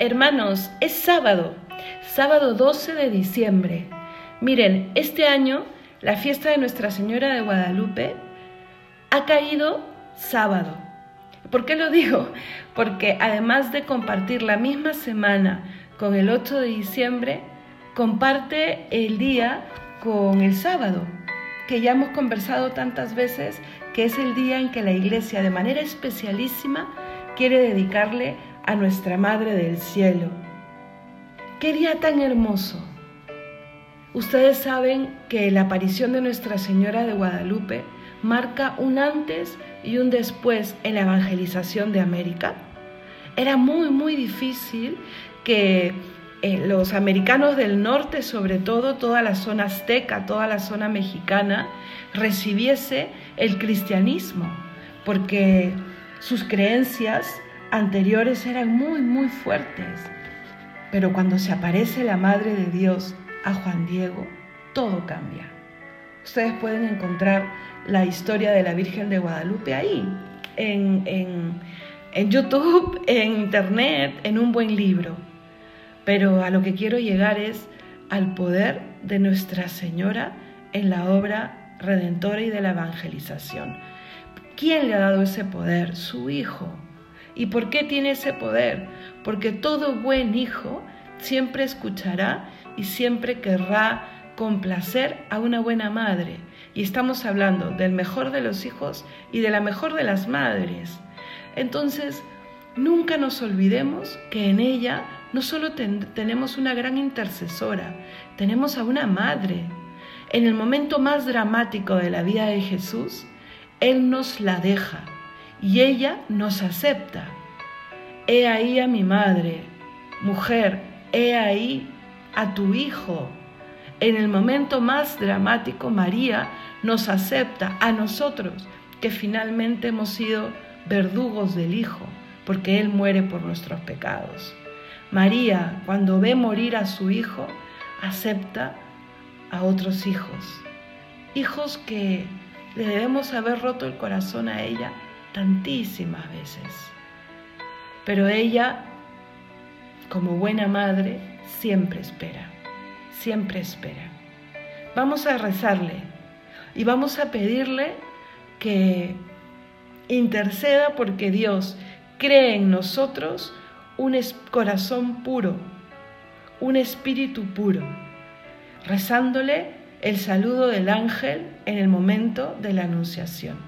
Hermanos, es sábado, sábado 12 de diciembre. Miren, este año la fiesta de Nuestra Señora de Guadalupe ha caído sábado. ¿Por qué lo digo? Porque además de compartir la misma semana con el 8 de diciembre, comparte el día con el sábado, que ya hemos conversado tantas veces, que es el día en que la Iglesia de manera especialísima quiere dedicarle a nuestra Madre del Cielo. Qué día tan hermoso. Ustedes saben que la aparición de Nuestra Señora de Guadalupe marca un antes y un después en la evangelización de América. Era muy, muy difícil que eh, los americanos del norte, sobre todo toda la zona azteca, toda la zona mexicana, recibiese el cristianismo, porque sus creencias anteriores eran muy, muy fuertes. Pero cuando se aparece la Madre de Dios a Juan Diego, todo cambia. Ustedes pueden encontrar la historia de la Virgen de Guadalupe ahí, en, en YouTube, en Internet, en un buen libro. Pero a lo que quiero llegar es al poder de Nuestra Señora en la obra redentora y de la evangelización. ¿Quién le ha dado ese poder? Su Hijo. ¿Y por qué tiene ese poder? Porque todo buen hijo siempre escuchará y siempre querrá complacer a una buena madre. Y estamos hablando del mejor de los hijos y de la mejor de las madres. Entonces, nunca nos olvidemos que en ella no solo tenemos una gran intercesora, tenemos a una madre. En el momento más dramático de la vida de Jesús, Él nos la deja y ella nos acepta. He ahí a mi madre, mujer, he ahí a tu hijo. En el momento más dramático, María nos acepta a nosotros, que finalmente hemos sido verdugos del Hijo, porque Él muere por nuestros pecados. María, cuando ve morir a su Hijo, acepta a otros hijos, hijos que le debemos haber roto el corazón a ella tantísimas veces. Pero ella, como buena madre, siempre espera, siempre espera. Vamos a rezarle y vamos a pedirle que interceda porque Dios cree en nosotros un corazón puro, un espíritu puro, rezándole el saludo del ángel en el momento de la anunciación.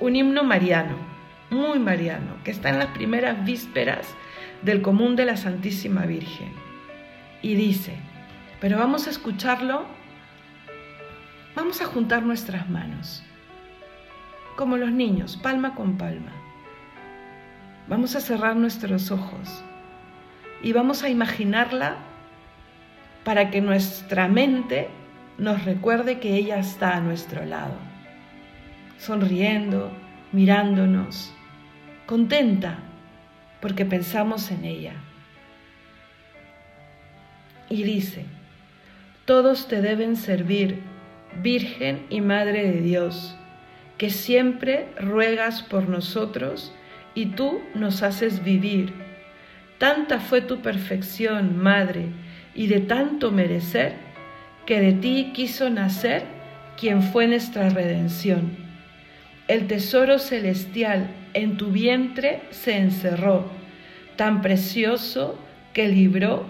un himno mariano, muy mariano, que está en las primeras vísperas del común de la Santísima Virgen. Y dice, pero vamos a escucharlo, vamos a juntar nuestras manos, como los niños, palma con palma. Vamos a cerrar nuestros ojos y vamos a imaginarla para que nuestra mente nos recuerde que ella está a nuestro lado sonriendo, mirándonos, contenta porque pensamos en ella. Y dice, todos te deben servir, Virgen y Madre de Dios, que siempre ruegas por nosotros y tú nos haces vivir. Tanta fue tu perfección, Madre, y de tanto merecer, que de ti quiso nacer quien fue nuestra redención el tesoro celestial en tu vientre se encerró, tan precioso que libró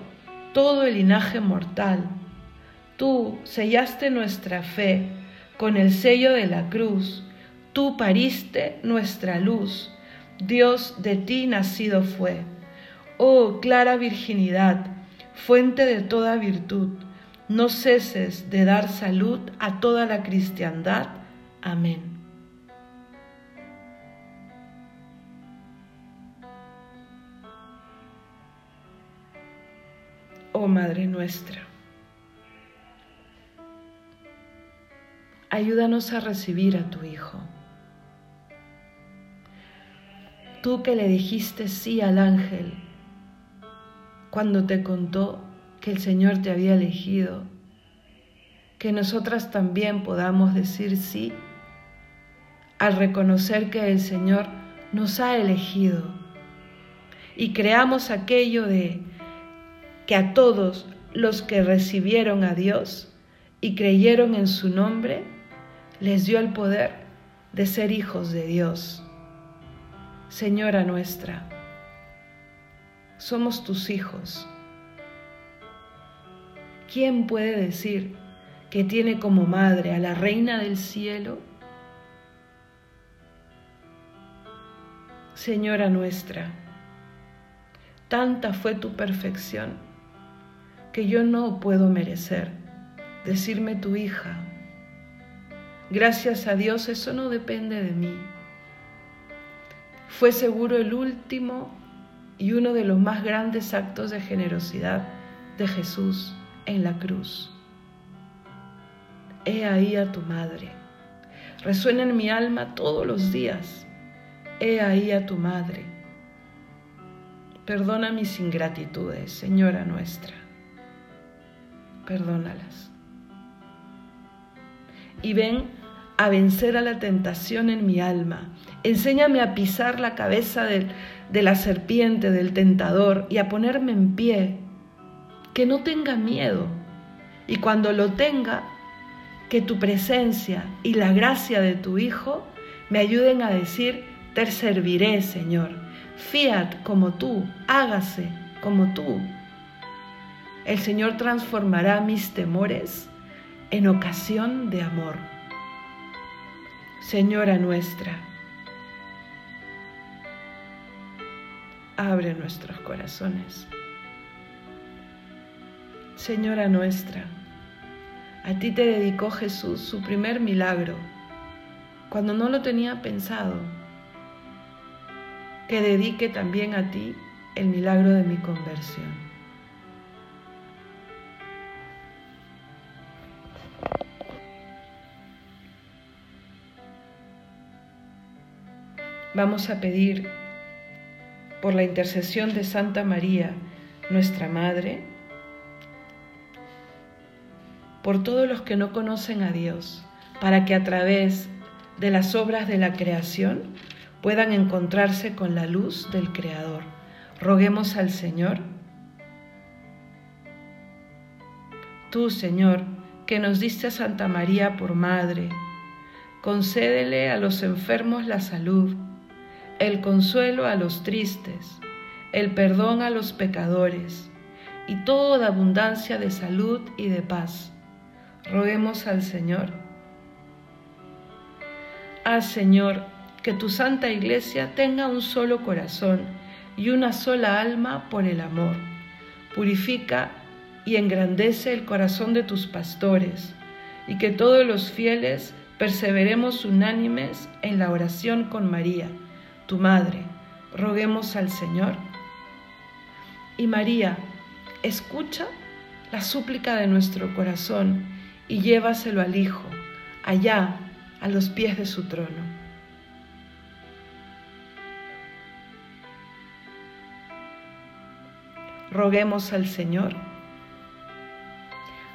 todo el linaje mortal. Tú sellaste nuestra fe con el sello de la cruz, tú pariste nuestra luz, Dios de ti nacido fue. Oh clara virginidad, fuente de toda virtud, no ceses de dar salud a toda la cristiandad. Amén. Oh Madre nuestra. Ayúdanos a recibir a tu Hijo. Tú que le dijiste sí al ángel cuando te contó que el Señor te había elegido, que nosotras también podamos decir sí al reconocer que el Señor nos ha elegido y creamos aquello de que a todos los que recibieron a Dios y creyeron en su nombre, les dio el poder de ser hijos de Dios. Señora nuestra, somos tus hijos. ¿Quién puede decir que tiene como madre a la reina del cielo? Señora nuestra, tanta fue tu perfección que yo no puedo merecer decirme tu hija. Gracias a Dios eso no depende de mí. Fue seguro el último y uno de los más grandes actos de generosidad de Jesús en la cruz. He ahí a tu madre. Resuena en mi alma todos los días He ahí a tu madre. Perdona mis ingratitudes, Señora nuestra. Perdónalas. Y ven a vencer a la tentación en mi alma. Enséñame a pisar la cabeza de, la serpiente, del tentador, y a ponerme en pie. Que no tenga miedo. Y cuando lo tenga, que tu presencia y la gracia de tu Hijo me ayuden a decir, te serviré, Señor. Fiat como tú, hágase como tú. El Señor transformará mis temores en ocasión de amor. Señora nuestra, abre nuestros corazones. Señora nuestra, a ti te dedicó Jesús su primer milagro, cuando no lo tenía pensado que dedique también a ti el milagro de mi conversión. Vamos a pedir por la intercesión de Santa María, nuestra Madre, por todos los que no conocen a Dios, para que a través de las obras de la creación puedan encontrarse con la luz del Creador. Roguemos al Señor. Tú, Señor, que nos diste a Santa María por Madre, concédele a los enfermos la salud, el consuelo a los tristes, el perdón a los pecadores y toda abundancia de salud y de paz. Roguemos al Señor. Ah, Señor, que tu santa iglesia tenga un solo corazón y una sola alma por el amor. Purifica y engrandece el corazón de tus pastores y que todos los fieles perseveremos unánimes en la oración con María, tu Madre. Roguemos al Señor. Y María, escucha la súplica de nuestro corazón y llévaselo al Hijo, allá, a los pies de su trono. roguemos al Señor.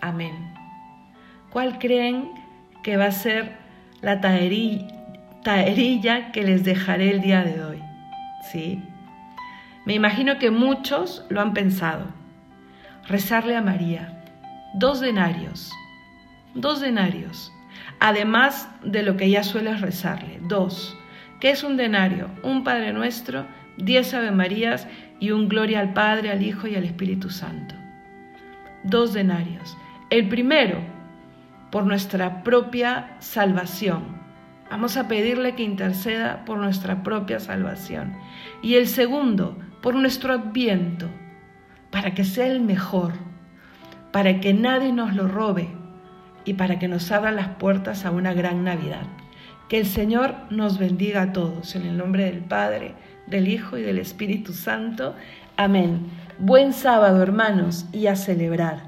Amén. ¿Cuál creen que va a ser la taerilla que les dejaré el día de hoy? ¿Sí? Me imagino que muchos lo han pensado. Rezarle a María. Dos denarios. Dos denarios. Además de lo que ya sueles rezarle. Dos. ¿Qué es un denario? Un Padre Nuestro, diez Ave Marías y un gloria al Padre, al Hijo y al Espíritu Santo. dos denarios. El primero, por nuestra propia salvación. Vamos a pedirle que interceda por nuestra propia salvación. Y el segundo, por nuestro adviento, para que sea el mejor, para que nadie nos lo robe y para que nos abra las puertas a una gran Navidad. Que el Señor nos bendiga a todos, en el nombre del Padre, del Hijo y del Espíritu Santo. Amén. Buen sábado, hermanos, y a celebrar.